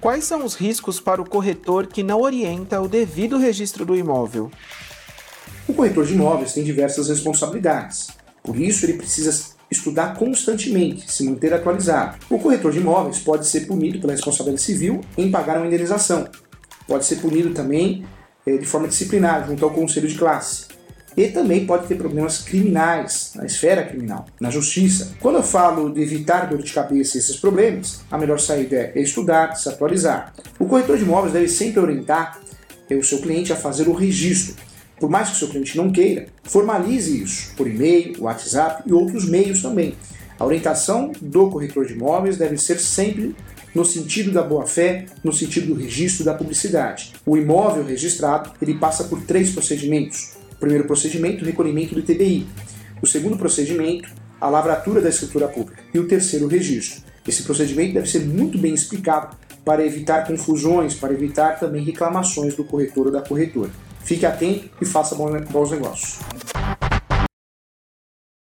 Quais são os riscos para o corretor que não orienta o devido registro do imóvel? O corretor de imóveis tem diversas responsabilidades, por isso ele precisa estudar constantemente, se manter atualizado. O corretor de imóveis pode ser punido pela responsabilidade civil em pagar uma indenização. Pode ser punido também eh, de forma disciplinar junto ao conselho de classe. E também pode ter problemas criminais na esfera criminal, na justiça. Quando eu falo de evitar dor de cabeça e esses problemas, a melhor saída é estudar, se atualizar. O corretor de imóveis deve sempre orientar eh, o seu cliente a fazer o registro por mais que o seu cliente não queira, formalize isso por e-mail, WhatsApp e outros meios também. A orientação do corretor de imóveis deve ser sempre no sentido da boa-fé, no sentido do registro da publicidade. O imóvel registrado ele passa por três procedimentos. O primeiro procedimento, o recolhimento do TBI. O segundo procedimento, a lavratura da escritura pública. E o terceiro, o registro. Esse procedimento deve ser muito bem explicado para evitar confusões, para evitar também reclamações do corretor ou da corretora. Fique atento e faça bons negócios.